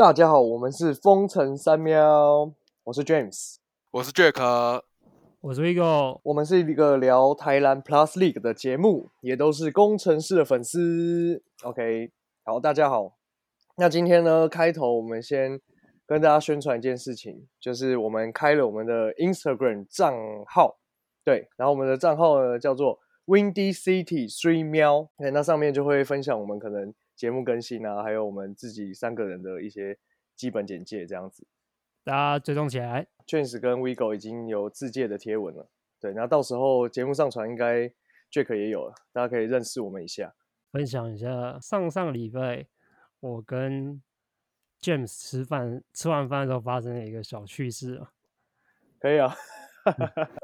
大家好，我们是风城三喵，我是 James，我是 Jack，我是 Vigo，我们是一个聊台南 Plus League 的节目，也都是工程师的粉丝。OK，好，大家好。那今天呢，开头我们先跟大家宣传一件事情，就是我们开了我们的 Instagram 账号，对，然后我们的账号呢叫做 Windy City Three 喵，对，那上面就会分享我们可能节目更新啊，还有我们自己三个人的一些基本简介这样子。大家追踪起来。James 跟 Vigo 已经有自介的贴文了，对，那到时候节目上传应该 Jack 也有了，大家可以认识我们一下。分享一下上上礼拜我跟 James 吃饭，吃完饭的时候发生了一个小趣事啊。可以啊，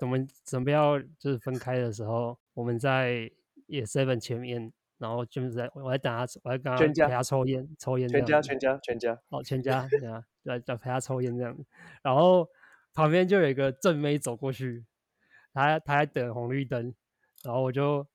我们准备要就是分开的时候，我们在也 Seven 前面，然后 James 在我在等他，我在跟他陪他抽烟，抽烟全家全家全家，哦，全家 对啊，在在陪他抽烟这样子，然后旁边就有一个正妹走过去，她她在等红绿灯，然后我就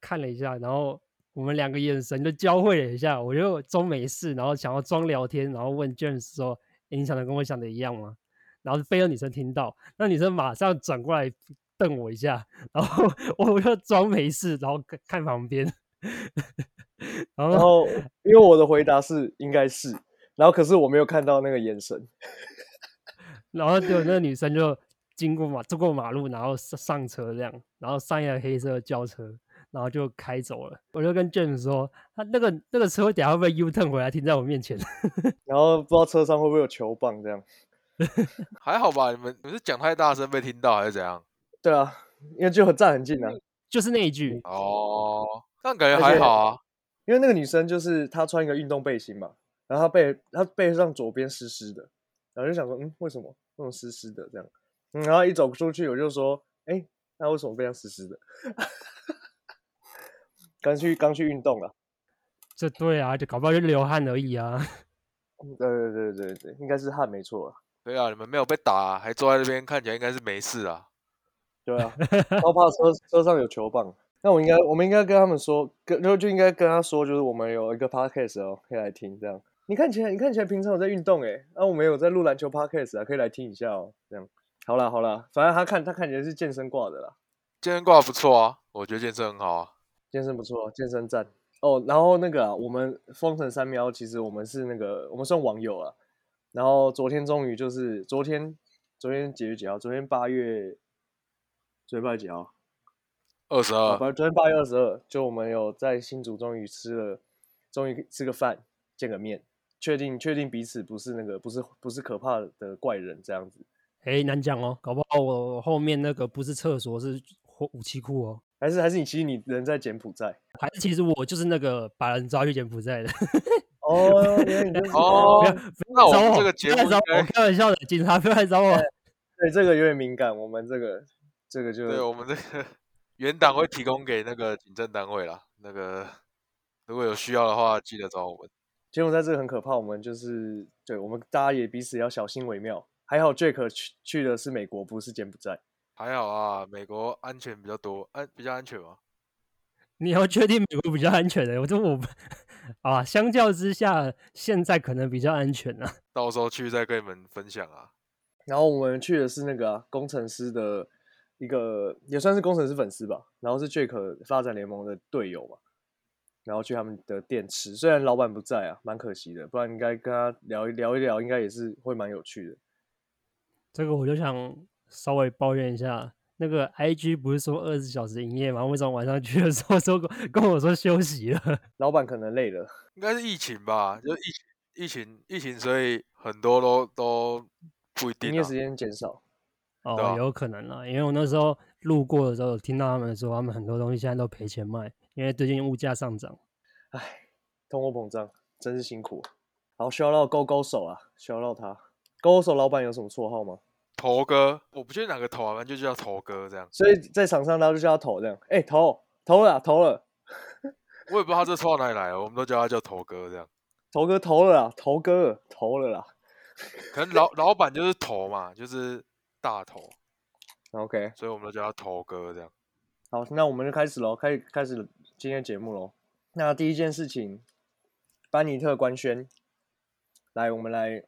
看了一下，然后我们两个眼神就交汇了一下，我就装没事，然后想要装聊天，然后问 James 说：“诶你想的跟我想的一样吗？”然后被那女生听到，那女生马上转过来瞪我一下，然后 我就装没事，然后看看旁边，然后因为我的回答是应该是，然后可是我没有看到那个眼神，然后就那个女生就经过马，走过马路，然后上上车这样，然后上一辆黑色的轿车，然后就开走了。我就跟 James 说，他那个那个车等下会不会 U turn 回来停在我面前？然后不知道车上会不会有球棒这样。还好吧？你们你们是讲太大声被听到还是怎样？对啊，因为就很站很近啊，就是那一句，哦，这样感觉还好啊。因为那个女生就是她穿一个运动背心嘛，然后她背她背上左边湿湿的，然后就想说，嗯，为什么那种湿湿的这样？嗯，然后一走出去我就说，哎，那为什么背上湿湿的？刚去刚去运动了，这对啊，就搞不好就流汗而已啊。嗯对对对对对，应该是汗没错啊，对啊，你们没有被打、啊，还坐在那边，看起来应该是没事啊。对啊，超怕车车上有球棒。那我应该我们应该跟他们说，跟就就应该跟他说，就是我们有一个 podcast 哦，可以来听这样。你看起来你看起来平常有在运动诶，那、我们有在录篮球 podcast 啊，可以来听一下哦。这样，好啦好啦，反正他看他看起来是健身挂的啦，健身挂不错啊，我觉得健身很好啊。健身不错，健身站哦。然后那个啊，我们封城三喵，其实我们是那个我们算网友啊。然后昨天终于就是昨天昨天几月几号？昨天八月，昨天八月几号？二十啊，二，反正昨天八月二十二，就我们有在新竹终于吃了，终于吃个饭，见个面，确定确定彼此不是那个不是不是可怕的怪人这样子，哎，难讲哦，搞不好我后面那个不是厕所，是火武器库哦。还是还是你其实你人在柬埔寨还是其实我就是那个把人抓去柬埔寨的。哦，哦不要不要找我，那我这个节目找我，开玩笑的，警察不要来找我。对这个有点敏感，我们这个这个就对我们这个原档会提供给那个警政单位啦。那个如果有需要的话，记得找我们。柬埔寨这个很可怕，我们就是对我们大家也彼此要小心为妙。还好 Jack 去去的是美国，不是柬埔寨。还好啊，美国安全比较多，安比较安全嘛。你要确定美国比较安全的，我说我不啊，相较之下，现在可能比较安全啊。到时候去再跟你们分享啊。然后我们去的是那个啊、工程师的一个，也算是工程师粉丝吧。然后是 Jack 发展联盟的队友嘛，然后去他们的店吃。虽然老板不在啊，蛮可惜的，不然应该跟他聊一聊一聊，应该也是会蛮有趣的。这个我就想稍微抱怨一下，那个 IG 不是说二十四小时营业吗？为什么晚上去的时候说跟跟我说休息了？老板可能累了，应该是疫情吧，就疫情疫情疫情，所以很多都都不一定啊营业时。间减少。哦，有可能啦，因为我那时候路过的时候，有听到他们说他们很多东西现在都赔钱卖，因为最近物价上涨。唉，通货膨胀真是辛苦。然后需要到勾勾手啊，需要到他。勾勾手老板有什么绰号吗？头哥，我不确定哪个头啊，反正就叫头哥这样。所以在场上大家就叫他头这样。哎、头投了啊投了，我也不知道他这绰号哪里来的，我们都叫他叫头哥这样。头哥投了啦，头哥投了啦。可能老老板就是头嘛，就是大头，OK，所以我们都叫他头哥这样。好，那我们就开始喽，开开始今天节目喽。那第一件事情，班尼特官宣，来，我们来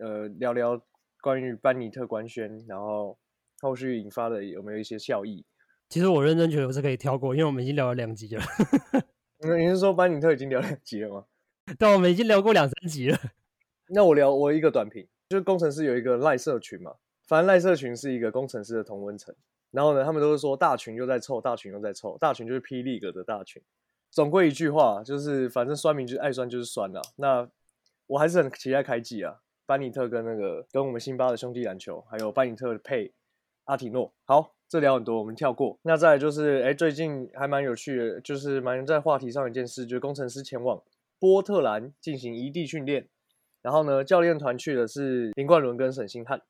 呃聊聊关于班尼特官宣，然后后续引发的有没有一些效益？其实我认真觉得我是可以跳过，因为我们已经聊了两集了。那你是说班尼特已经聊两集了吗？但我们已经聊过两三集了。那我聊我一个短评，就是工程师有一个赖社群嘛，反正赖社群是一个工程师的同温层。然后呢，他们都是说大群又在凑，大群又在凑，大群就是霹雳哥的大群。总归一句话，就是反正酸民就是爱酸就是酸了。那我还是很期待开季啊，班尼特跟那个跟我们辛巴的兄弟篮球，还有班尼特配阿提诺。好，这聊很多，我们跳过。那再就是，哎，最近还蛮有趣的，就是蛮在话题上一件事，就是工程师前往波特兰进行异地训练。然后呢，教练团去的是林冠伦跟沈星汉。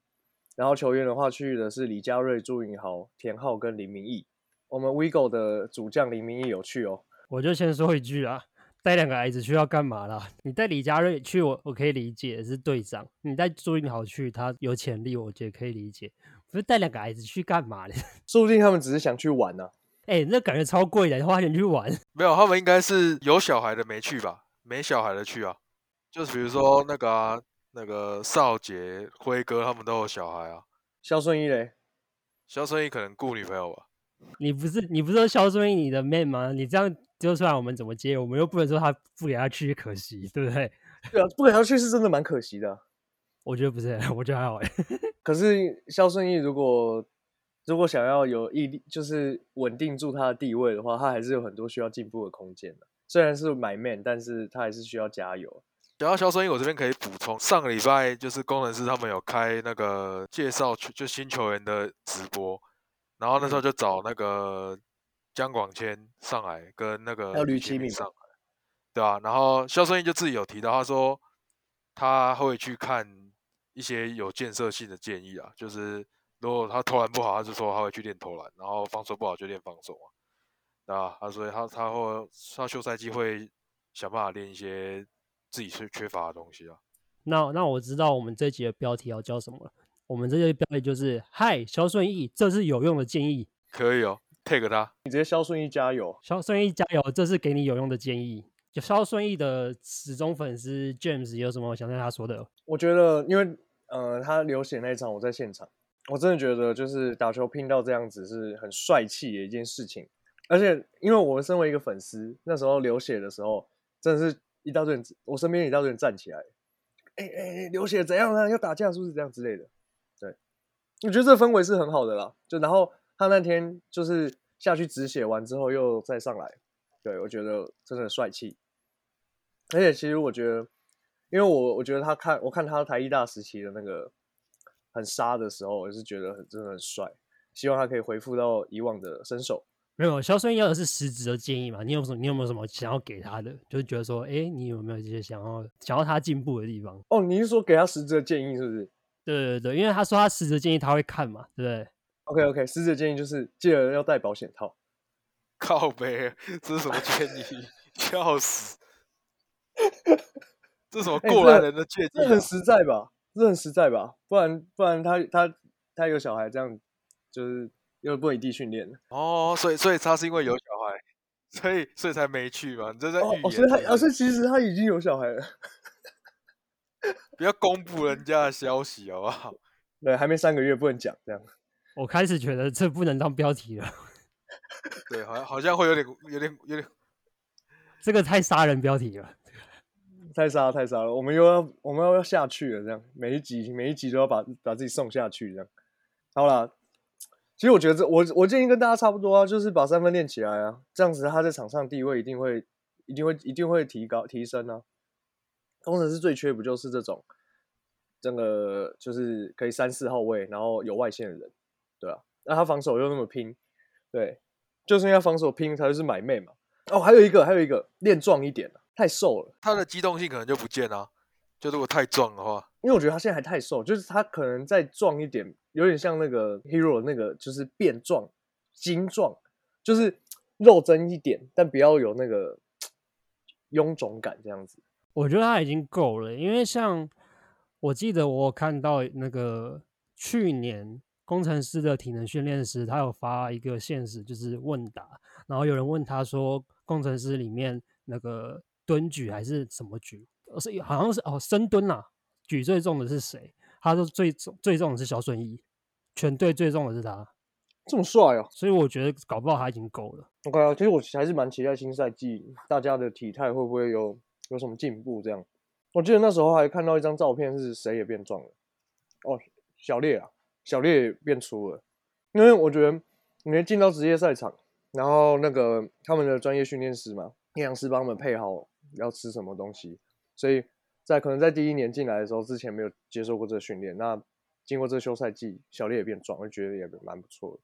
然后球员的话去的是李佳瑞、朱云豪、田浩跟林明义。我们 Vigo 的主将林明义有去哦。我就先说一句啊，带两个孩子去要干嘛啦？你带李佳瑞去，我我可以理解是队长；你带朱云豪去，他有潜力，我觉得可以理解。不是带两个孩子去干嘛呢？说不定他们只是想去玩呢。哎，那感觉超贵的，花钱去玩。没有，他们应该是有小孩的没去吧？没小孩的去啊？就是比如说那个。那个少杰、辉哥他们都有小孩啊。肖顺义嘞？肖顺义可能顾女朋友吧。你不是你不是说肖顺义你的妹吗？你这样丢出来，我们怎么接？我们又不能说他不给他去，可惜，对不对？对啊，不给他去是真的蛮可惜的。我觉得不是，我觉得还好哎。可是肖顺义如果如果想要有毅力，就是稳定住他的地位的话，他还是有很多需要进步的空间的。虽然是买 man，但是他还是需要加油。讲到肖声音，我这边可以补充，上个礼拜就是工程师他们有开那个介绍就新球员的直播，然后那时候就找那个姜广谦上来跟那个吕其敏上来，对吧？然后肖声音就自己有提到，他说他会去看一些有建设性的建议啊，就是如果他投篮不好，他就说他会去练投篮，然后防守不好就练防守啊，对吧？他所以他他会他休赛季会想办法练一些。自己是缺乏的东西啊。那那我知道我们这集的标题要叫什么了。我们这集标题就是“嗨，肖顺义，这是有用的建议。”可以哦，take 他，你直接肖顺义加油，肖顺义加油，这是给你有用的建议。就肖顺义的始终粉丝 James 有什么想对他说的？我觉得，因为呃，他流血那一场我在现场，我真的觉得就是打球拼到这样子是很帅气的一件事情。而且，因为我们身为一个粉丝，那时候流血的时候，真的是。一大堆人，我身边一大堆人站起来，哎哎，流血怎样呢？要打架是不是这样之类的？对，我觉得这氛围是很好的啦。就然后他那天就是下去止血完之后又再上来，对我觉得真的帅气。而且其实我觉得，因为我我觉得他看我看他台艺大时期的那个很杀的时候，我是觉得很真的很帅。希望他可以恢复到以往的身手。没有，肖顺要的是实质的建议嘛？你有什么？你有没有什么想要给他的？就是觉得说，哎，你有没有这些想要想要他进步的地方？哦，你是说给他实质的建议是不是？对对对，因为他说他实质建议他会看嘛，对不对？OK OK，实质建议就是记得要戴保险套。靠呗，这是什么建议？笑死！这什么过来人的建议？这很实在吧？这很实在吧？不然不然他他他有小孩这样就是。因为不异地训练哦，所以所以他是因为有小孩，所以所以才没去嘛？你这在预言？所以他，而是其实他已经有小孩了，不要公布人家的消息好不好？对，还没三个月不能讲这样。我开始觉得这不能当标题了。对，好像好像会有点有点有点，这个太杀人标题了，太杀太杀了。我们又要我们要要下去了，这样每一集每一集都要把把自己送下去，这样好了。其实我觉得这我我建议跟大家差不多啊，就是把三分练起来啊，这样子他在场上地位一定会一定会一定会提高提升啊。工程师最缺不就是这种，整个就是可以三四号位，然后有外线的人，对啊，那他防守又那么拼，对，就是因为防守拼才是买妹嘛。哦，还有一个还有一个练壮一点太瘦了，他的机动性可能就不见了。就如果太壮的话，因为我觉得他现在还太瘦，就是他可能再壮一点，有点像那个 Hero 那个，就是变壮、精壮，就是肉增一点，但不要有那个臃肿感这样子。我觉得他已经够了，因为像我记得我看到那个去年工程师的体能训练时，他有发一个现实，就是问答，然后有人问他说，工程师里面那个蹲举还是什么举？呃是好像是哦深蹲啦，举最重的是谁？他说最重最重的是小顺义，全队最重的是他，这么帅哦所以我觉得搞不好他已经够了。！OK 啊，其实我还是蛮期待新赛季大家的体态会不会有有什么进步这样。我记得那时候还看到一张照片，是谁也变壮了。哦，小烈啊，小烈也变粗了。因为我觉得你进到职业赛场，然后那个他们的专业训练师嘛，营养师帮他们配好要吃什么东西，所以在可能在第一年进来的时候，之前没有接受过这个训练，那经过这个休赛季，小烈也变壮，我觉得也蛮不错的。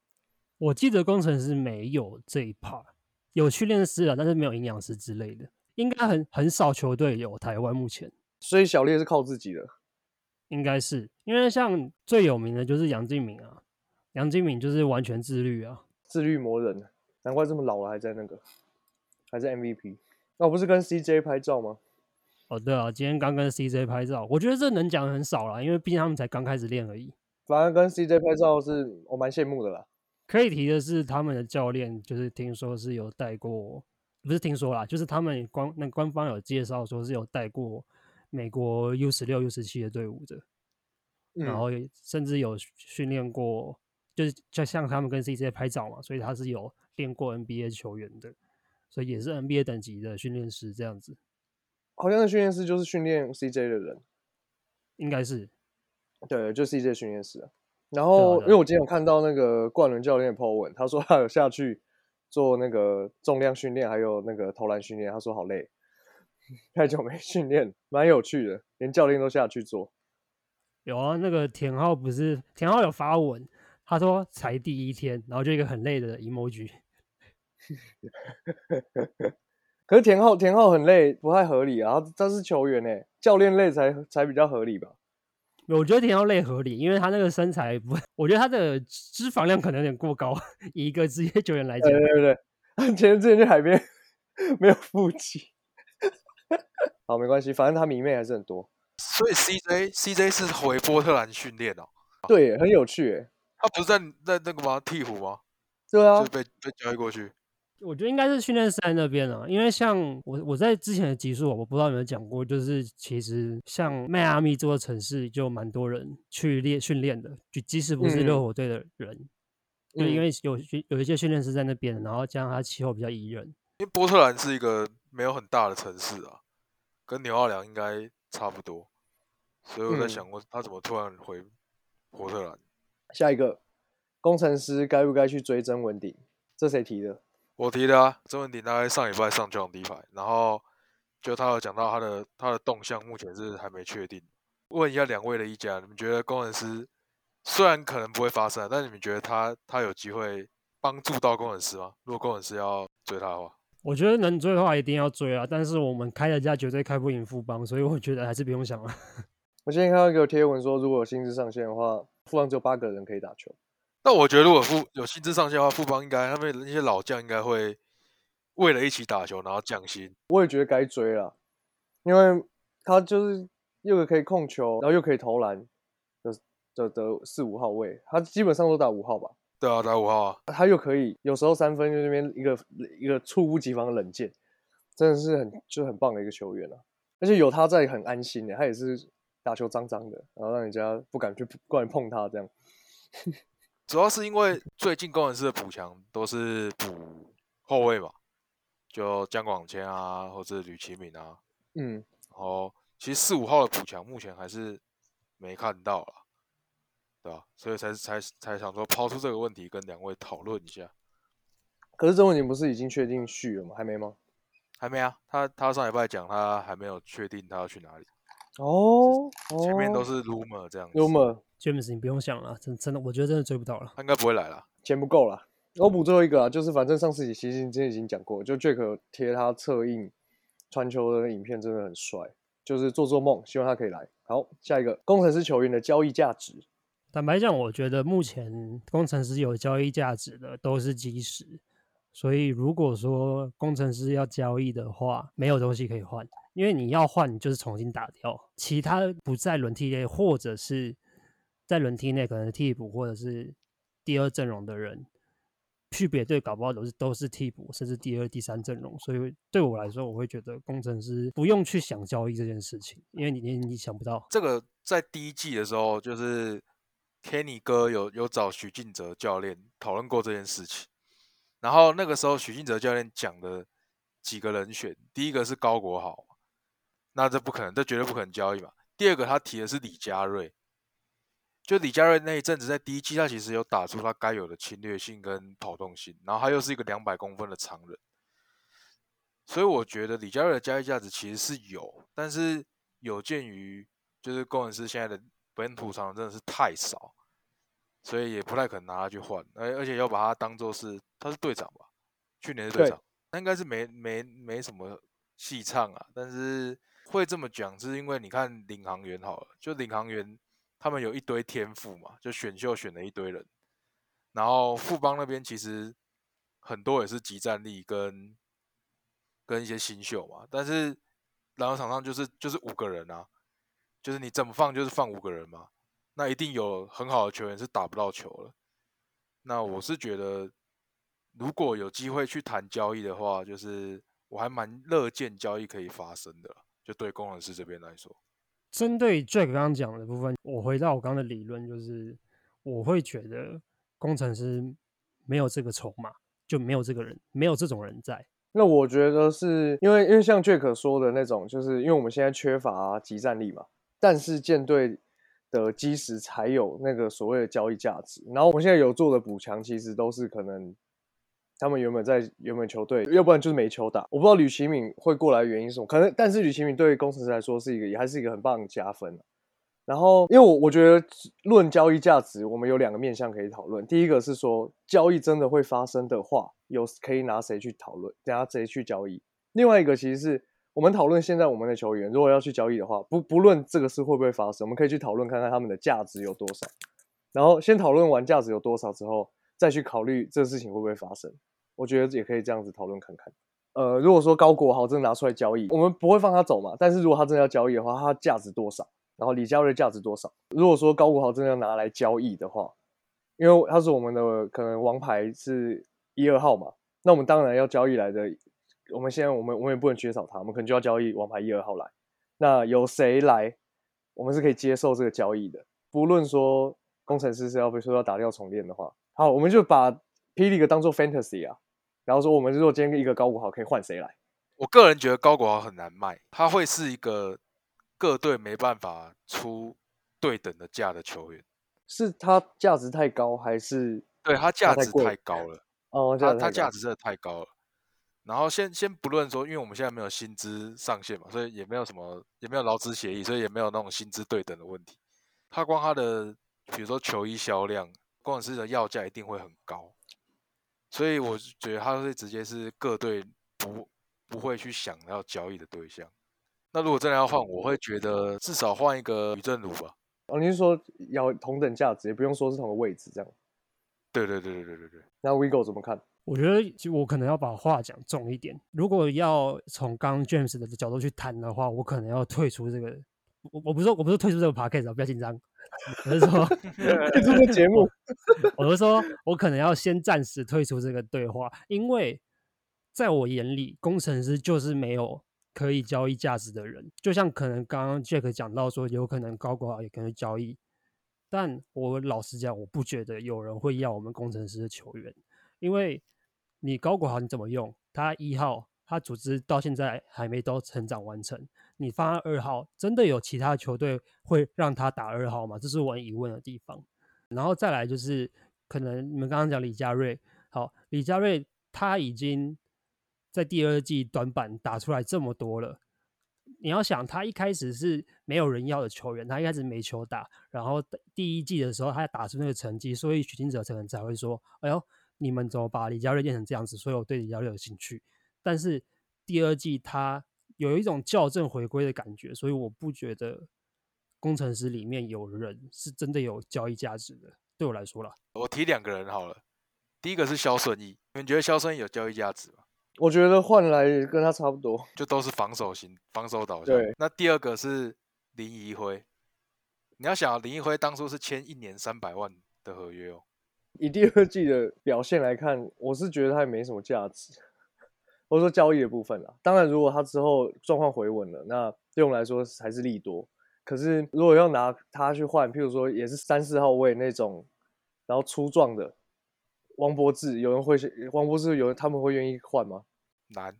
我记得工程师没有这一 part，有训练师啊，但是没有营养师之类的，应该很很少球队有。台湾目前所以小烈是靠自己的。应该是因为像最有名的就是杨敬敏啊，杨敬敏就是完全自律啊。自律魔人，难怪这么老了还在那个，还在 MVP。那、我不是跟 CJ 拍照吗？哦，对啊，今天刚跟 CJ 拍照，我觉得这能讲很少啦，因为毕竟他们才刚开始练而已。反正跟 CJ 拍照是我蛮羡慕的啦。可以提的是，他们的教练就是听说是有带过，不是听说啦，就是他们官那官方有介绍说是有带过美国 U 十六、U 十七的队伍的，然嗯后甚至有训练过，就是就像他们跟 CJ 拍照嘛，所以他是有练过 NBA 球员的，所以也是 NBA 等级的训练师这样子，好像那训练师就是训练 CJ 的人，应该是对，就 CJ 训练师啊。然后，因为我今天有看到那个冠伦教练的 po 文，他说他有下去做那个重量训练，还有那个投篮训练，他说好累，太久没训练，蛮有趣的，连教练都下去做。有啊，那个田浩不是田浩有发文，他说才第一天，然后就一个很累的 emoji。可是田浩田浩很累，不太合理啊。他他是球员哎、教练累才才比较合理吧？我觉得田浩累合理，因为他那个身材不，我觉得他的脂肪量可能有点过高，以一个职业球员来讲对。对对，他前之前去海边 没有腹肌。好，没关系，反正他迷妹还是很多。所以 CJ CJ 是回波特兰训练哦，对，很有趣耶。他不是在在那个吗？鹈鹕吗？对啊就是，被被交易过去。我觉得应该是训练师在那边啊，因为像我我在之前的集数，我不知道有没有讲过，就是其实像迈阿密这座城市就蛮多人去练训练的，就即使不是热嗯火队的人，就因嗯为有有一些训练师在那边，然后加上它气候比较宜人，因为波特兰是一个没有很大的城市啊，跟纽奥良应该差不多，所以我在嗯想过他怎么突然回波特兰。下一个工程师该不该去追曾文鼎？这谁提的？我提的啊，曾文鼎大概上礼拜上降低牌，然后就他有讲到他的他的动向目前是还没确定。问一下两位的意见啊，你们觉得工程师虽然可能不会发生啊，但你们觉得他他有机会帮助到工程师吗？如果工程师要追他的话，我觉得能追的话一定要追啊，但是我们开的价绝对开不赢富邦，所以我觉得还是不用想了。我今天看到一个贴文说，如果有薪资上限的话，富邦只有八个人可以打球。那我觉得如果富有薪资上限的话，富邦应该他们那些老将应该会为了一起打球，然后降薪。我也觉得该追了，因为他就是又可以控球，然后又可以投篮的的的四五号位，他基本上都打五号吧。对啊，打五号啊，他又可以有时候三分就那边一个一个猝不及防的冷箭，真的是很就很棒的一个球员啊！而且有他在很安心的，他也是打球脏脏的，然后让人家不敢去过来碰他这样。主要是因为最近工程师的补强都是补后卫嘛，就江广谦啊，或者吕其敏啊，嗯，然后其实四五号的补强目前还是没看到了，对吧、所以才才才想说抛出这个问题跟两位讨论一下。可是曾文鼎不是已经确定续了吗？还没吗？还没啊，他他上礼拜讲他还没有确定他要去哪里，哦，前面都哦是 rumor 这样子。rumor，James，你不用想了，真真的，我觉得真的追不到了。他应该不会来了。钱不够了。我补最后一个啊，就是反正上次其实今天已经讲过，就 Jack 贴他侧印传球的影片真的很帅，就是做做梦，希望他可以来。好，下一个工程师球员的交易价值，坦白讲，我觉得目前工程师有交易价值的都是基石，所以如果说工程师要交易的话，没有东西可以换，因为你要换，你就是重新打掉其他不在轮替内，或者是在轮替内可能替补或者是第二阵容的人，去别队搞不好都是都是替补，甚至第二、第三阵容。所以对我来说，我会觉得工程师不用去想交易这件事情，因为你你你想不到。这个在第一季的时候，就是 Kenny 哥有有找许晋哲教练讨论过这件事情，然后那个时候许晋哲教练讲的几个人选，第一个是高国豪，那这不可能，这绝对不可能交易嘛。第二个他提的是李佳瑞。就李佳瑞那一阵子，在第一季他其实有打出他该有的侵略性跟跑动性，然后他又是一个两百公分的长人，所以我觉得李佳瑞的交易价值其实是有，但是有鉴于就是工程师现在的本土长真的是太少，所以也不太可能拿他去换，而而且要把他当做是他是队长吧，去年是队长，他应该是没没没什么戏唱啊，但是会这么讲是因为你看领航员好了，就领航员。他们有一堆天赋嘛，就选秀选了一堆人，然后富邦那边其实很多也是集战力跟跟一些新秀嘛，但是篮球场上就是就是五个人啊，就是你怎么放就是放五个人嘛，那一定有很好的球员是打不到球了。那我是觉得，如果有机会去谈交易的话，就是我还蛮乐见交易可以发生的，就对工程师这边来说。针对 Jack 刚刚讲的部分，我回到我刚刚的理论，就是我会觉得工程师没有这个筹码，就没有这个人，没有这种人在。那我觉得是因为，因为像 Jack 说的那种，就是因为我们现在缺乏集战力嘛，但是舰队的基石才有那个所谓的交易价值。然后我们现在有做的补强，其实都是可能。他们原本在原本球队，要不然就是没球打。我不知道吕奇敏会过来的原因是什么，可能但是吕奇敏对于工程师来说是一个，也还是一个很棒的加分。然后，因为我我觉得论交易价值，我们有两个面向可以讨论。第一个是说，交易真的会发生的话，有可以拿谁去讨论，拿谁去交易。另外一个其实是我们讨论现在我们的球员，如果要去交易的话，不不论这个事会不会发生，我们可以去讨论看看他们的价值有多少。然后先讨论完价值有多少之后。再去考虑这个事情会不会发生，我觉得也可以这样子讨论看看。呃，如果说高国豪真的拿出来交易，我们不会放他走嘛。但是如果他真的要交易的话，他价值多少？然后李佳瑞价值多少？如果说高国豪真的要拿来交易的话，因为他是我们的可能王牌是一二号嘛，那我们当然要交易来的。我们现在我们我们也不能缺少他，我们可能就要交易王牌一二号来。那有谁来，我们是可以接受这个交易的。不论说工程师是要被说要打掉重练的话。好，我们就把霹雳哥当做 fantasy 啊，然后说我们如果今天一个高国豪可以换谁来？我个人觉得高国豪很难卖，他会是一个各队没办法出对等的价的球员。是他价值太高，还是对他价值太高了？哦，他他价值真的太高了。然后先先不论说，因为我们现在没有薪资上限嘛，所以也没有什么，也没有劳资协议，所以也没有那种薪资对等的问题。他光他的比如说球衣销量。工程师的要价一定会很高，所以我觉得他是直接是各队不不会去想要交易的对象。那如果真的要换，我会觉得至少换一个吕正儒吧。哦，你是说要同等价值，也不用说是同个位置这样？对对对对对对对。那 Vigo 怎么看？我觉得就我可能要把话讲重一点。如果要从刚 James 的角度去谈的话，我可能要退出这个。我我不是说我不是退出这个 p a c k a g e 不要紧张。我是说退出这个节目，我是说我可能要先暂时退出这个对话，因为在我眼里，工程师就是没有可以交易价值的人。就像可能刚刚 Jack 讲到说，有可能高国豪也可能交易，但我老实讲，我不觉得有人会要我们工程师的球员，因为你高国豪你怎么用？他一号，他组织到现在还没都成长完成。你放二号，真的有其他球队会让他打二号吗？这是我疑问的地方。然后再来就是，可能你们刚刚讲李佳瑞，好，李佳瑞他已经在第二季短板打出来这么多了。你要想，他一开始是没有人要的球员，他一开始没球打，然后第一季的时候他打出那个成绩，所以许金哲可能才会说：“哎呦，你们怎么把李佳瑞练成这样子？”所以我对李佳瑞有兴趣。但是第二季它。有一种校正回归的感觉，所以我不觉得工程师里面有人是真的有交易价值的。对我来说了，我提两个人好了。第一个是肖顺义，你们觉得肖顺义有交易价值吗？我觉得换来跟他差不多，就都是防守型、防守导向。对。那第二个是林怡辉，你要想林怡辉当初是签一年三百万的合约哦，以第二季的表现来看，我是觉得他也没什么价值，或者说交易的部分啦。当然，如果他之后状况回稳了，那对我们来说还是利多。可是如果要拿他去换，譬如说也是三四号位那种，然后粗壮的王柏志，有人会王柏志有人他们会愿意换吗？难，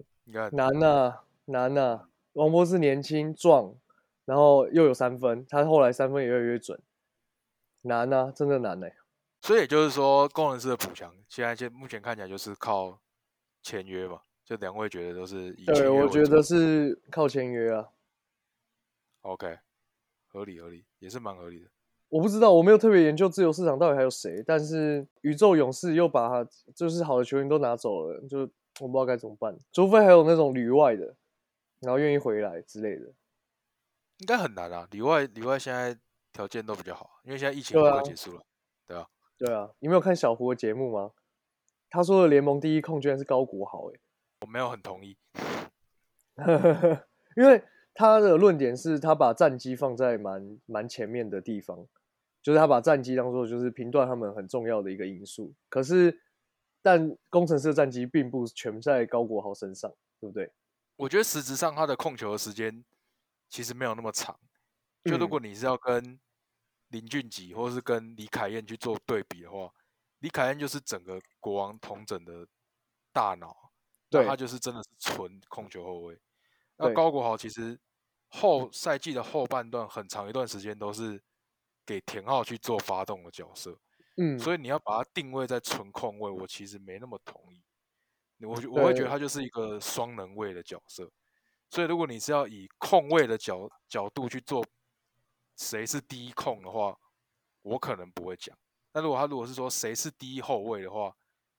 难呐，难呐。王柏志年轻壮，然后又有三分，他后来三分也越来越准，难呐，真的难呢。所以也就是说，工程师的补强，现在现目前看起来就是靠签约嘛。就两位觉得都是以对，我觉得是靠签约啊。OK。合理合理，也是蛮合理的。我不知道，我没有特别研究自由市场到底还有谁，但是宇宙勇士又把他就是好的球员都拿走了，就我不知道该怎么办。除非还有那种旅外的，然后愿意回来之类的，应该很难啊。里外里外现在条件都比较好，因为现在疫情快结束了，对啊，对啊。你没有看小胡的节目吗？他说的联盟第一控居然是高国豪，哎，我没有很同意，因为。他的论点是他把战机放在蛮蛮前面的地方，就是他把战机当做就是评断他们很重要的一个因素。可是，但工程师的战机并不全在高国豪身上，对不对？我觉得实质上他的控球的时间其实没有那么长。就如果你是要跟林俊杰或是跟李凯燕去做对比的话，李凯燕就是整个国王同整的大脑，对，他就是真的是纯控球后卫。那高国豪其实后赛季的后半段很长一段时间都是给田浩去做发动的角色，嗯，所以你要把他定位在纯控位，我其实没那么同意。我我会觉得他就是一个双能位的角色，所以如果你是要以控位的角角度去做谁是第一控的话，我可能不会讲。那如果他如果是说谁是第一后卫的话，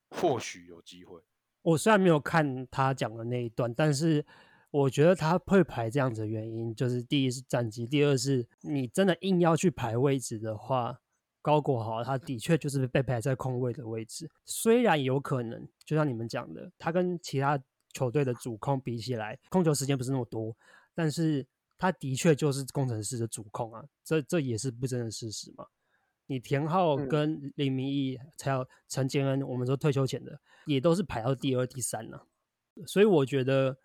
或许有机会。我虽然没有看他讲的那一段，但是。我觉得他会排这样子的原因，就是第一是战绩，第二是你真的硬要去排位置的话，高国豪他的确就是被排在空位的位置。虽然有可能，就像你们讲的，他跟其他球队的主控比起来，控球时间不是那么多，但是他的确就是工程师的主控啊，这这也是不争的事实嘛。你田浩跟林明义还有陈建恩，我们说退休前的也都是排到第二、第三了，所以我觉得。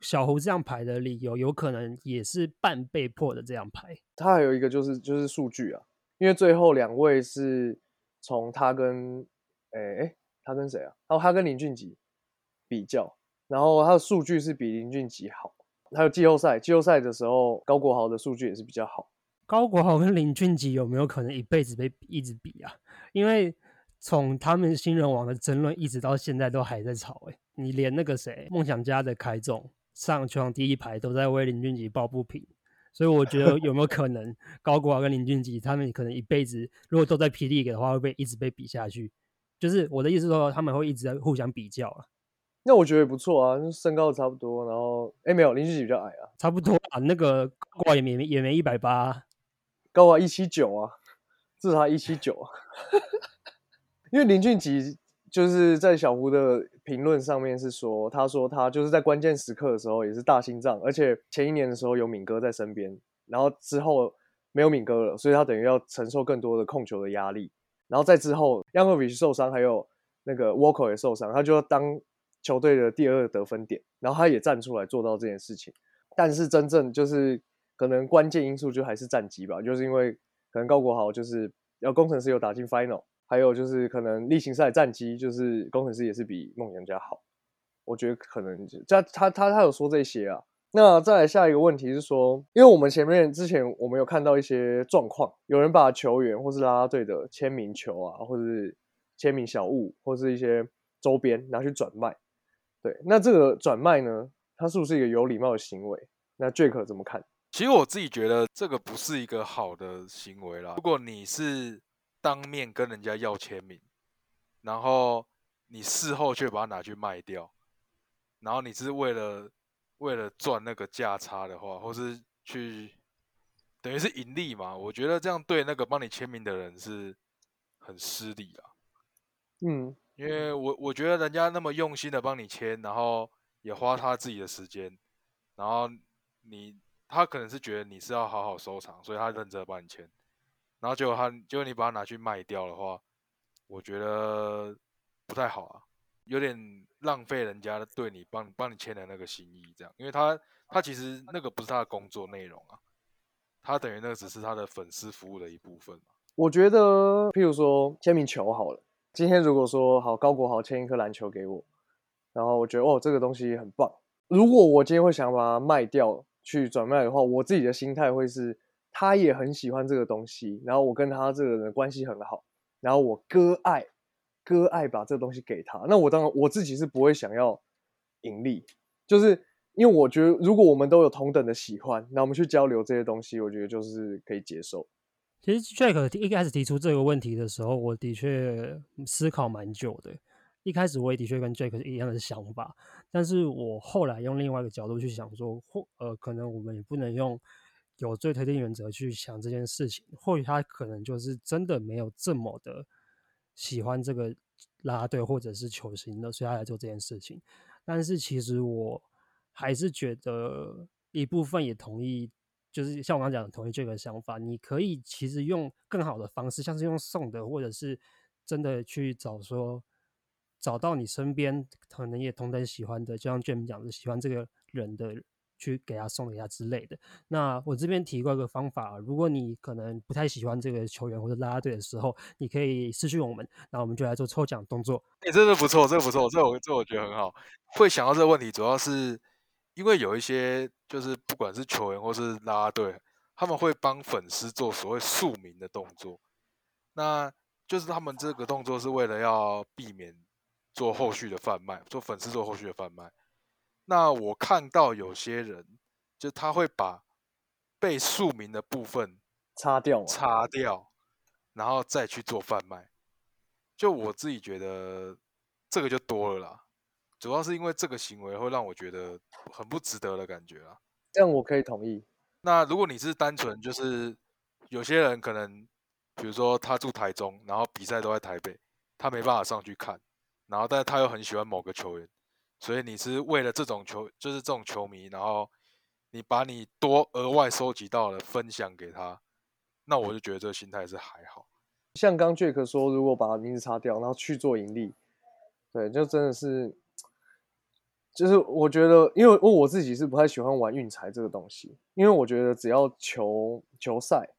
小胡这样排的理由，有可能也是半被迫的这样排。他还有一个就是就是数据啊，因为最后两位是从他跟诶诶他跟谁啊？然后他跟林俊杰比较，然后他的数据是比林俊杰好。还有季后赛，季后赛的时候高国豪的数据也是比较好。高国豪跟林俊杰有没有可能一辈子被一直比啊？因为从他们新人王的争论一直到现在都还在吵。诶，你连那个谁梦想家的凯总。上球场第一排都在为林俊杰抱不平，所以我觉得有没有可能高国豪跟林俊杰他们可能一辈子如果都在霹雳的话，会被一直被比下去。就是我的意思说，他们会一直在互相比较啊。那我觉得也不错啊，身高差不多，然后哎没有林俊杰比较矮啊，差不多啊。那个高也没也没一百八，高啊一七九啊，至少一七九啊。因为林俊杰。就是在小胡的评论上面是说，他说他就是在关键时刻的时候也是大心脏，而且前一年的时候有敏哥在身边，然后之后没有敏哥了，所以他等于要承受更多的控球的压力。然后在之后，亚诺比奇受伤，还有那个沃克也受伤，他就要当球队的第二个得分点，然后他也站出来做到这件事情。但是真正就是可能关键因素就还是战绩吧，就是因为可能高国豪就是要工程师有打进 final。还有就是可能例行赛战绩，就是工程师也是比梦想家好，我觉得可能他他他他有说这些啊。那再来下一个问题是说，因为我们前面之前我们有看到一些状况，有人把球员或是啦啦队的签名球啊，或是签名小物，或是一些周边拿去转卖。对，那这个转卖呢，它是不是一个有礼貌的行为？那 Jack 怎么看？其实我自己觉得这个不是一个好的行为啦。如果你是当面跟人家要签名，然后你事后却把它拿去卖掉，然后你是为了为了赚那个价差的话，或是去等于是盈利嘛？我觉得这样对那个帮你签名的人是很失礼啊。嗯，因为我我觉得人家那么用心的帮你签，然后也花他自己的时间，然后你他可能是觉得你是要好好收藏，所以他认真帮你签。然后结果他，结果你把它拿去卖掉的话，我觉得不太好啊，有点浪费人家对你帮帮你签的那个心意，这样，因为他他其实那个不是他的工作内容啊，他等于那个只是他的粉丝服务的一部分嘛。我觉得，譬如说签名球好了，今天如果说好高国豪签一颗篮球给我，然后我觉得哦这个东西很棒，如果我今天会想把它卖掉去转卖的话，我自己的心态会是，他也很喜欢这个东西，然后我跟他这个人关系很好，然后我割爱割爱把这个东西给他，那我当然我自己是不会想要盈利，就是因为我觉得如果我们都有同等的喜欢，那我们去交流这些东西，我觉得就是可以接受。其实 Jack 一开始提出这个问题的时候，我的确思考蛮久的。一开始我也的确跟 Jack 一样的想法，但是我后来用另外一个角度去想说，或呃，可能我们也不能用有罪推定原则去想这件事情。或许他可能就是真的没有这么的喜欢这个拉队或者是球星的，所以他来做这件事情。但是其实我还是觉得一部分也同意。就是像我刚刚讲的，同意这个想法，你可以其实用更好的方式，像是用送的，或者是真的去找说，找到你身边可能也同等喜欢的，就像 Jim 讲的，喜欢这个人的，去给他送一下之类的。那我这边提过一个方法，如果你可能不太喜欢这个球员或者拉拉队的时候，你可以私讯我们，那我们就来做抽奖动作。哎，这个不错，这个不错，这我这我觉得很好。会想到这个问题，主要是。因为有一些就是不管是球员或是拉拉队，他们会帮粉丝做所谓署名的动作，那就是他们这个动作是为了要避免做后续的贩卖，做粉丝做后续的贩卖。那我看到有些人就他会把被署名的部分擦掉，擦掉，然后再去做贩卖。就我自己觉得这个就多了啦。主要是因为这个行为会让我觉得很不值得的感觉啊。这样我可以同意。那如果你是单纯就是有些人可能，比如说他住台中，然后比赛都在台北，他没办法上去看，然后但是他又很喜欢某个球员，所以你是为了这种球，就是这种球迷，然后你把你多额外收集到的分享给他，那我就觉得这个心态是还好。像刚 Jack 说，如果把名字擦掉，然后去做盈利，对，就真的是。就是我觉得，因为我我自己是不太喜欢玩运财这个东西，因为我觉得只要球球赛，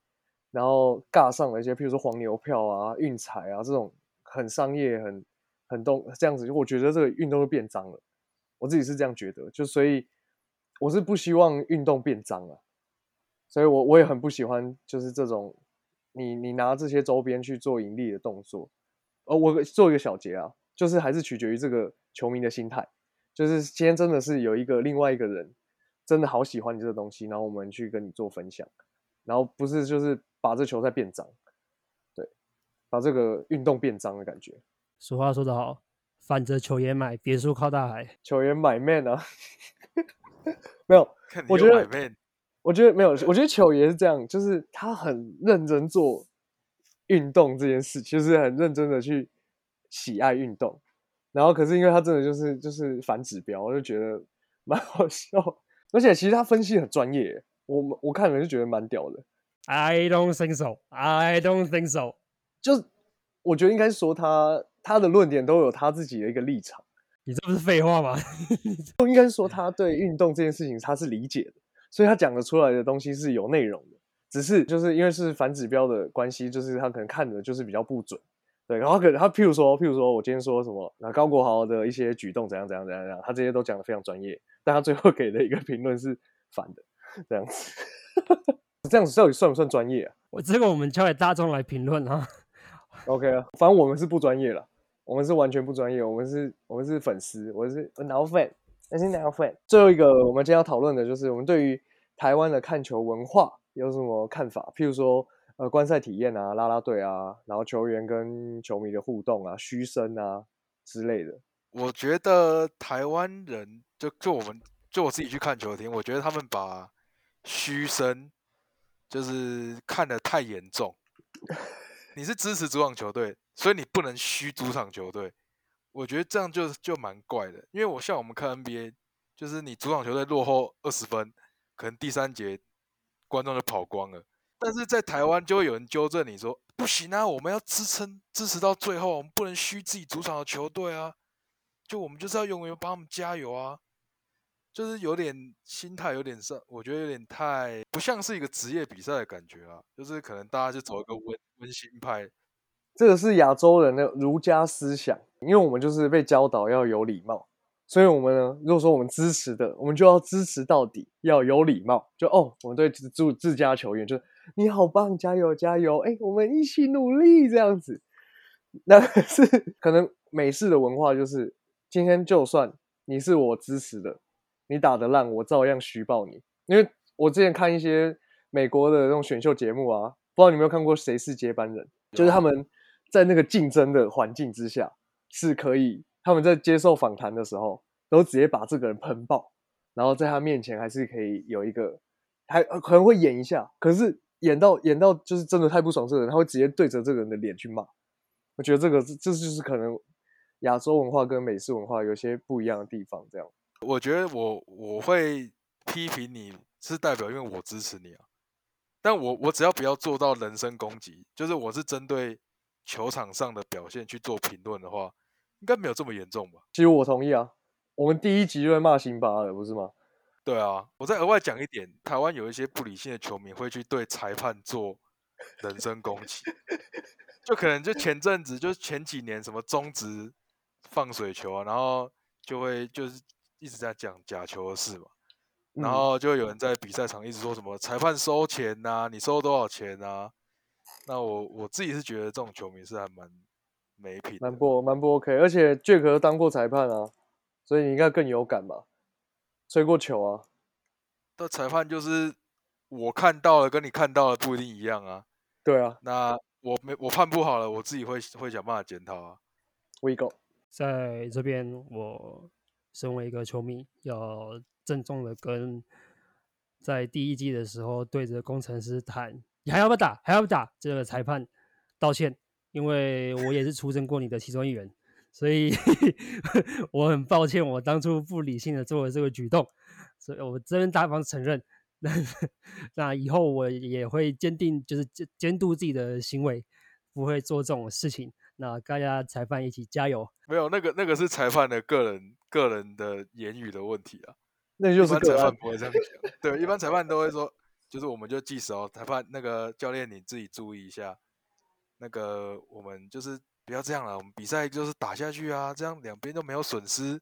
然后尬上了一些，譬如说黄牛票啊、运财啊这种很商业、很很动这样子，我觉得这个运动就变脏了。我自己是这样觉得，就所以我是不希望运动变脏啊，所以我我也很不喜欢就是这种你你拿这些周边去做盈利的动作。呃，我做一个小结啊，就是还是取决于这个球迷的心态。就是今天真的是有一个另外一个人，真的好喜欢你这个东西，然后我们去跟你做分享，然后不是就是把这球赛变脏，对，把这个运动变脏的感觉。俗话说得好，反着球也买，别墅靠大海。球员买 man 啊，没有，我觉得，我觉得没有，我觉得球爷是这样，就是他很认真做运动这件事，就是很认真的去喜爱运动。然后，可是因为他真的就是就是反指标，我就觉得蛮好笑。而且其实他分析很专业，我我看了就觉得蛮屌的。I don't think so. I don't think so. 就我觉得应该说他他的论点都有他自己的一个立场。你这不是废话吗？应该是说他对运动这件事情他是理解的，所以他讲的出来的东西是有内容的。只是就是因为是反指标的关系，就是他可能看的就是比较不准。对，然后可他譬如说，譬如说我今天说什么，那高国豪的一些举动怎样怎样怎样怎样，他这些都讲的非常专业，但他最后给的一个评论是反的，这样子，这样子到底算不算专业啊？我这个我们交给大众来评论啊。OK 啊，反正我们是不专业了，我们是完全不专业，我们是，我们是粉丝，我是脑粉，那是脑粉。最后一个我们今天要讨论的就是我们对于台湾的看球文化有什么看法？譬如说。呃，观赛体验啊，拉拉队啊，然后球员跟球迷的互动啊，嘘声啊之类的。我觉得台湾人就就我们就我自己去看球厅，我觉得他们把嘘声就是看得太严重。你是支持主网球队，所以你不能虚主场球队。我觉得这样就就蛮怪的，因为我像我们看 NBA，就是你主场球队落后二十分，可能第三节观众就跑光了。但是在台湾就会有人纠正你说，不行啊，我们要支撑支持到最后，我们不能虚自己主场的球队啊，就我们就是要永远帮他们加油啊，就是有点心态有点上，我觉得有点太不像是一个职业比赛的感觉啊，就是可能大家就走一个温温馨派，这个是亚洲人的儒家思想，因为我们就是被教导要有礼貌，所以我们呢，如果说我们支持的，我们就要支持到底，要有礼貌。就哦，我们对自自家球员，就你好棒，加油加油，哎，我们一起努力这样子。那 是可能美式的文化就是，今天就算你是我支持的，你打得烂，我照样虚报你。因为我之前看一些美国的那种选秀节目啊，不知道你有没有看过《谁是接班人》，就是他们。在那个竞争的环境之下，是可以他们在接受访谈的时候，都直接把这个人喷爆，然后在他面前还是可以有一个，还可能会演一下，可是演到演到就是真的太不爽这个人，他会直接对着这个人的脸去骂。我觉得这个这就是可能亚洲文化跟美式文化有些不一样的地方。这样，我觉得我我会批评你是代表，因为我支持你啊，但我我只要不要做到人身攻击，就是我是针对。球场上的表现去做评论的话，应该没有这么严重吧？其实我同意啊，我们第一集就在骂辛巴了，不是吗？对啊，我再额外讲一点，台湾有一些不理性的球迷会去对裁判做人身攻击，就可能就前阵子，就前几年什么中职放水球啊，然后就会就是一直在讲假球的事嘛，然后就有人在比赛场一直说什么裁判收钱呐，你收多少钱啊？那我我自己是觉得这种球迷是还蛮没品，蛮不蛮不 OK，而且 Jack 当过裁判啊，所以你应该更有感吧？吹过球啊？那裁判就是我看到了，跟你看到了不一定一样啊。对啊，那我没我判不好了，我自己会会想办法检讨啊。We go，在这边，我身为一个球迷，要郑重的跟在第一季的时候对着工程师谈。你还要不要打？还要不打？这个裁判道歉，因为我也是出征过你的其中一员，所以 我很抱歉，我当初不理性的做了这个举动，所以我这边大方承认。那 那以后我也会坚定，就是监监督自己的行为，不会做这种事情。那大家裁判一起加油。没有那个那个是裁判的个人个人的言语的问题啊，那就是裁判不会这样讲。对，一般裁判都会说。就是我们就计时哦，裁判那个教练你自己注意一下，那个我们就是不要这样了，我们比赛就是打下去啊，这样两边都没有损失。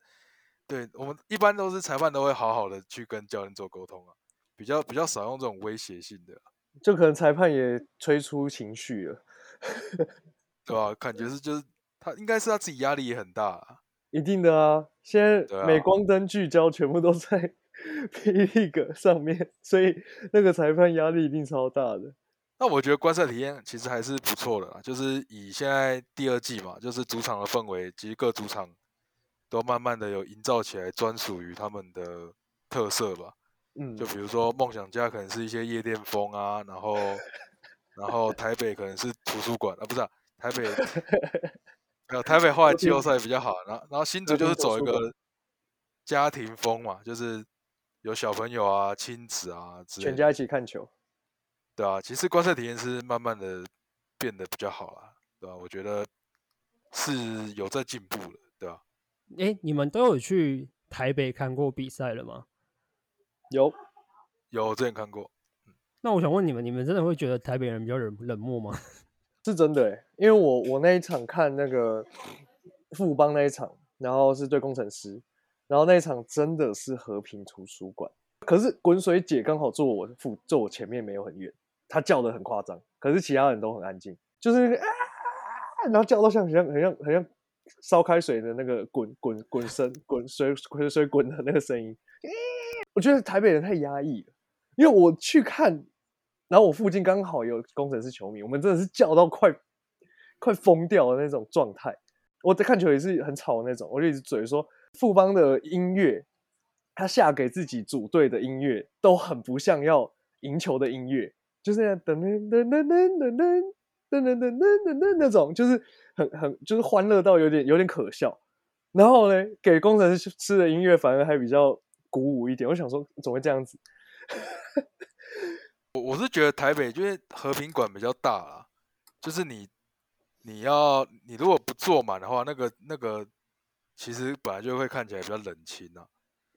对我们一般都是裁判都会好好的去跟教练做沟通啊，比较比较少用这种威胁性的，就可能裁判也吹出情绪了，对吧？感觉是就是他应该是他自己压力也很大，一定的啊，现在镁光灯聚焦全部都在。霹雳格上面，所以那个裁判压力一定超大的。那我觉得观赛体验其实还是不错的啦，就是以现在第二季嘛，就是主场的氛围，其实各主场都慢慢的有营造起来专属于他们的特色吧。嗯，就比如说梦想家可能是一些夜店风啊，然后 然后台北可能是图书馆啊，不是啊台北，没有台北后来季后赛比较好，然后然后新竹就是走一个家庭风嘛，就是。有小朋友啊，亲子啊，全家一起看球，对啊，其实观赛体验是慢慢的变得比较好了，对吧？我觉得是有在进步了，对吧？哎，你们都有去台北看过比赛了吗？有，有之前看过。那我想问你们，你们真的会觉得台北人比较冷冷漠吗？是真的哎，因为我我那一场看那个富邦那一场，然后是对工程师。然后那一场真的是和平图书馆，可是滚水姐刚好坐我附坐我前面没有很远，她叫的很夸张，可是其他人都很安静，就是那个啊，然后叫到像很像很像很像烧开水的那个滚滚滚声，滚水滚水滚的那个声音，我觉得台北人太压抑了，因为我去看，然后我附近刚好有工程师球迷，我们真的是叫到快快疯掉的那种状态，我在看球也是很吵的那种，我就一直嘴说。富邦的音乐，他下给自己组队的音乐都很不像要赢球的音乐，就是噔噔噔噔噔噔噔噔噔噔噔噔那种，就是很很就是欢乐到有点有点可笑。然后呢，给工程师吃的音乐反而还比较鼓舞一点。我想说，怎么会这样子？我我是觉得台北因为和平馆比较大啦，就是你你要你如果不坐满的话，那个那个其实本来就会看起来比较冷清啊。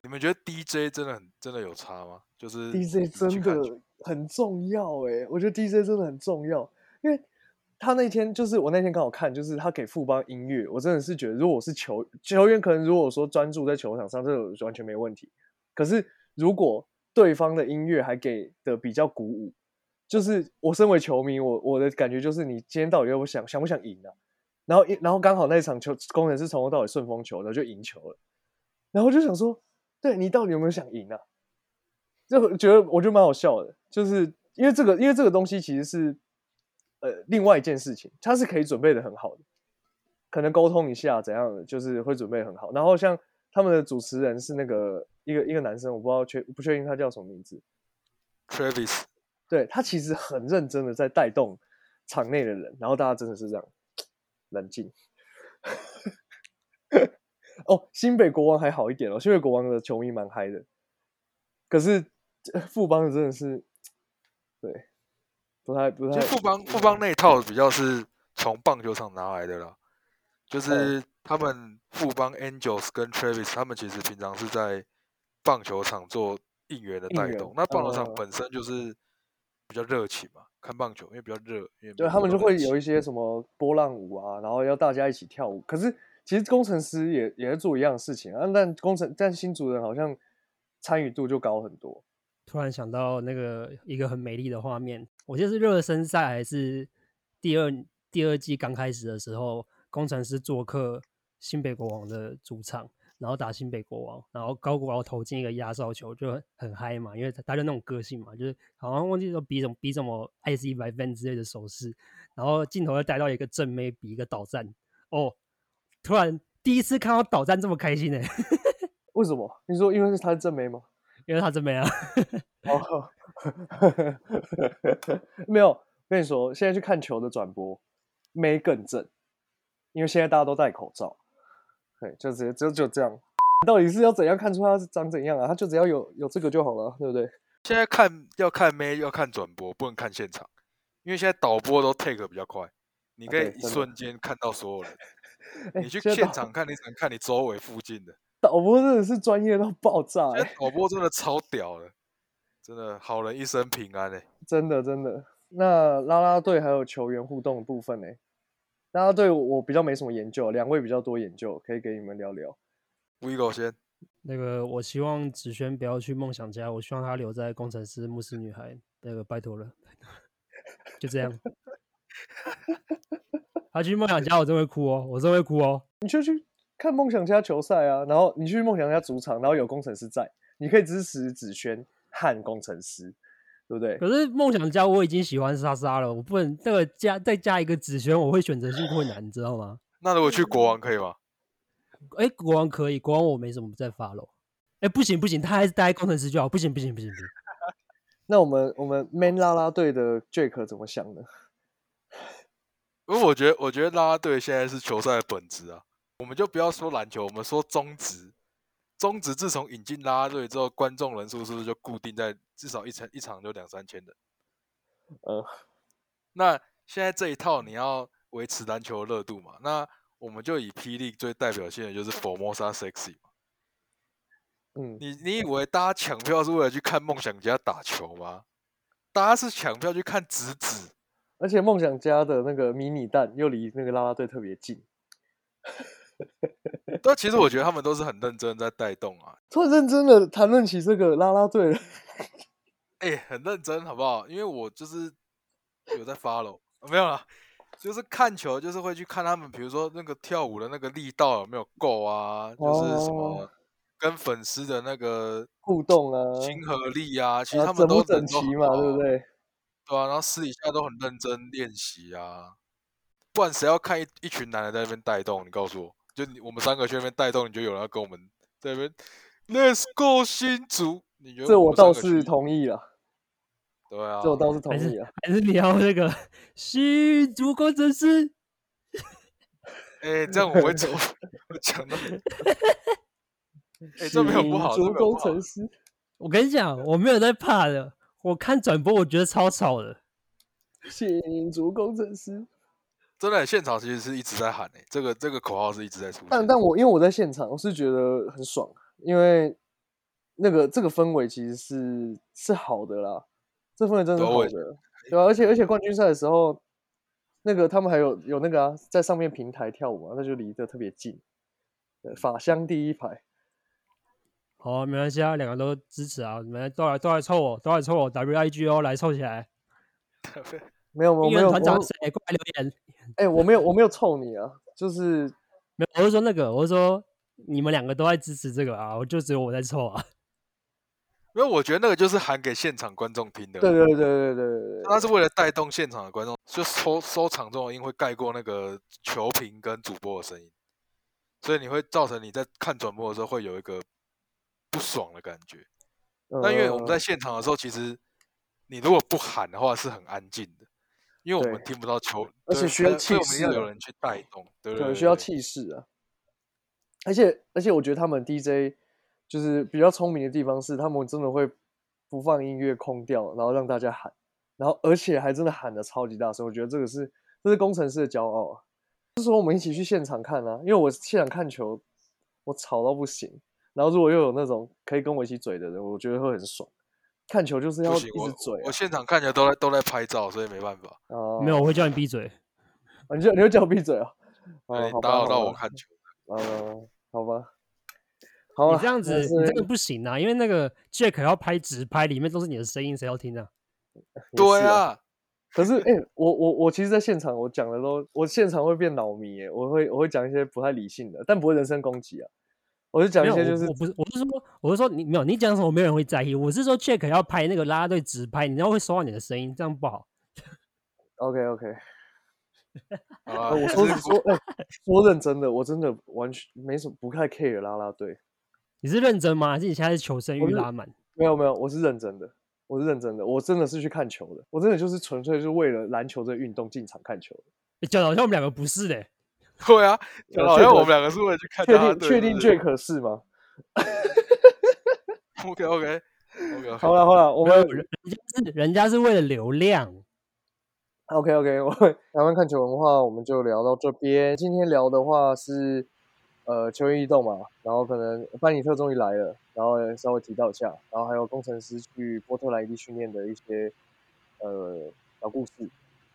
你们觉得 DJ 真的很真的有差吗？就是 DJ 真的很重要哎，我觉得 DJ 真的很重要，因为他那天就是我那天刚好看，就是他给富邦音乐，我真的是觉得，如果我是球球员，可能如果说专注在球场上，这个完全没问题。可是如果对方的音乐还给的比较鼓舞，就是我身为球迷，我我的感觉就是，你今天到底要不想想不想赢啊？然后一然后刚好那一场球工人是从头到尾顺风球，然后就赢球了，然后我就想说，对你到底有没有想赢啊？就觉得我觉得蛮好笑的，就是因为这个，因为这个东西其实是呃另外一件事情，它是可以准备的很好的，可能沟通一下怎样的，就是会准备很好。然后像他们的主持人是那个一个一个男生，我不知道确不确定他叫什么名字，Travis 对他其实很认真的在带动场内的人，然后大家真的是这样冷静。哦，新北国王还好一点哦，新北国王的球迷蛮嗨的，可是呃富邦的真的是，对，不太不太其实富邦富邦那一套比较是从棒球场拿来的啦，就是他们富邦 Angels 跟 Travis 他们其实平常是在棒球场做应援的带动，那棒球场嗯。本身就是比较热情嘛，看棒球因为比较热，因为对他们就会有一一些什么波浪舞啊，然后要大家一起跳舞。可是其实工程师也也在做一样的事情啊，但工程但新主人好像参与度就高很多。突然想到那个一个很美丽的画面，我记得是热身赛还是第二第二季刚开始的时候，工程师做客新北国王的主场，然后打新北国王，然后高国豪投进一个压哨球，就很很嗨嘛，因为他他就那种个性嘛，就是好像忘记说比什么比什么 IC 一百分之类的手势，然后镜头又带到一个正妹比一个倒站，哦，突然第一次看到倒站这么开心呢、为什么？你说因为是他是正妹吗？因为他正妹啊，哦，没有，跟你说，现在去看球的转播妹更正，因为现在大家都戴口罩，对，就直接就就这样。到底是要怎样看出他是长怎样啊？他就只要有有这个就好了，对不对？现在看要看妹要看转播，不能看现场，因为现在导播都 take 比较快，你可以一瞬间看到所有人。哎你去现场看，你只能看你周围附近的。导播真的是专业到爆炸、欸，导播真的超屌的，真的好人一生平安哎、真的真的。那拉拉队还有球员互动的部分呢？啦啦队我比较没什么研究，两位比较多研究，可以给你们聊聊。Vigo 先，那个，我希望子轩不要去梦想家，我希望他留在工程师牧师女孩。那个，拜托了，就这样。他去梦想家，我真会哭哦，我真会哭哦。你就去看梦想家球赛啊，然后你去梦想家主场，然后有工程师在，你可以支持子轩和工程师，对不对？可是梦想家我已经喜欢莎莎了，我不能那个加再加一个紫萱，我会选择性困难，你知道吗？那如果去国王可以吗？哎，国王可以，国王我没什么在发了。哎，不行不行，他还是待在工程师就好，不行不行不行不行。那我们我们 Man 啦啦队的 Jack 怎么想呢？因 为我觉得，我觉得拉拉队现在是球赛的本质啊。我们就不要说篮球，我们说中职。中职自从引进啦啦队之后，观众人数是不是就固定在至少一场一场就两三千人？呃，那现在这一套你要维持篮球的热度嘛？那我们就以霹雳最代表性的就是 Formosa Sexy 嘛。嗯，你你以为大家抢票是为了去看梦想家打球吗？大家是抢票去看直子。而且梦想家的那个迷你蛋又离那个啦啦队特别近，但其实我觉得他们都是很认真在带动啊，突然认真的谈论起这个啦啦队了。哎、很认真好不好？因为我就是有在 follow，、啊、没有啦，就是看球就是会去看他们，比如说那个跳舞的那个力道有没有够啊，就是什么哦跟粉丝的那个互动啊亲和力啊，其实啊他们都整齐嘛，对不对？对啊，然后私底下都很认真练习啊，不然谁要看一一群男的在那边带动？你告诉我，就你我们三个去那边带动，你就有人要跟我们在那边 Let's go 新竹，你觉得这我倒是同意了，对啊，这我倒是同意了。还是你要那个新竹工程师？哎、这样我会走，我讲到，哎、这没有不好，这新竹工程师，我跟你讲，我没有在怕的，我看转播，我觉得超吵的。新竹工程师，真的现场其实是一直在喊诶、这个这个口号是一直在出现。但但我因为我在现场，我是觉得很爽，因为那个这个氛围其实是是好的啦，这氛围真的是好的，对啊，而且而且冠军赛的时候，那个他们还有有那个啊，在上面平台跳舞啊，那就离得特别近，法香第一排，好啊，没关系啊，两个都支持啊，你们都来都来凑我，都来凑我，W I G O，来凑起来。没有我应援没有我团长谁？过来留言。哎、我没有我没有臭你啊，就是 没有，我是说那个，我是说你们两个都在支持这个啊，我就只有我在凑啊。因为我觉得那个就是喊给现场观众听的，对对对对对对对，他是为了带动现场的观众，就收收场中的音会盖过那个球评跟主播的声音，所以你会造成你在看转播的时候会有一个不爽的感觉。但因为我们在呃现场的时候，其实你如果不喊的话是很安静的，因为我们听不到球，而且需要气势啊有人去带动，对需要气势啊。而且而且，我觉得他们 DJ 就是比较聪明的地方是，他们真的会不放音乐空调，然后让大家喊，然后而且还真的喊的超级大声。我觉得这个是这是工程师的骄傲啊。就是说我们一起去现场看啊，因为我现场看球，我吵到不行。然后如果又有那种可以跟我一起嘴的人，我觉得会很爽。看球就是要一不行，我直嘴我现场看起来都在都在拍照，所以没办法。哦。没有，我会叫你闭嘴。啊，你就你就叫我闭嘴啊？对哦，好吧，你打扰到我看球。呃，好吧，好啊，你这样子，你这个不行啊，因为那个 Jack 要拍直拍，里面都是你的声音，谁要听啊？也对啊。啊，可是，哎、我我我其实，在现场我讲的都，我现场会变脑迷，哎，我会我会讲一些不太理性的，但不会人身攻击啊。我就讲，一些就是我我不是，我是说，我是说你没有，你讲什么没有人会在意。我是说 Jack 要拍那个啦啦队直拍，你要会收到你的声音，这样不好。OK OK，啊，我说是说，哎、说认真的，我真的完全没什么不太 care 啦啦队，你是认真吗？还是你现在是求生欲拉满？没有没有，我是认真的，我是认真的，我真的是去看球的，我真的就是纯粹是为了篮球这个运动进场看球讲的好像我们两个不是嘞。对啊，好像我们两个是为了去看确，定确定 Jack 是吗 OK OK OK 好了好了，我们人人家是人家是为了流量。OK OK，我们 台湾看球文化我们就聊到这边。今天聊的话是呃球员异动嘛，然后可能班尼特终于来了，然后稍微提到一下，然后还有工程师去波特兰一地训练的一些呃小故事，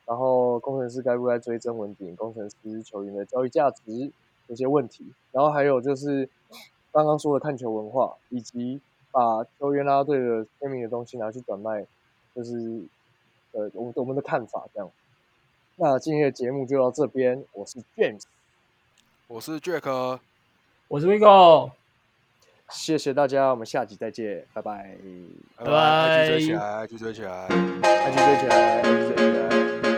然后工程师该不该追征文鼎，工程师球员的交易价值这些问题，然后还有就是刚刚说的看球文化，以及把球员啦啦队的签名的东西拿去转卖，就是呃我们我们的看法这样。那今天的节目就到这边，我是 James，我是 Jack，我是 Vigo，谢谢大家，我们下集再见，拜拜，拜拜，IG 追起来，IG 追起来。爱去追起来，爱去追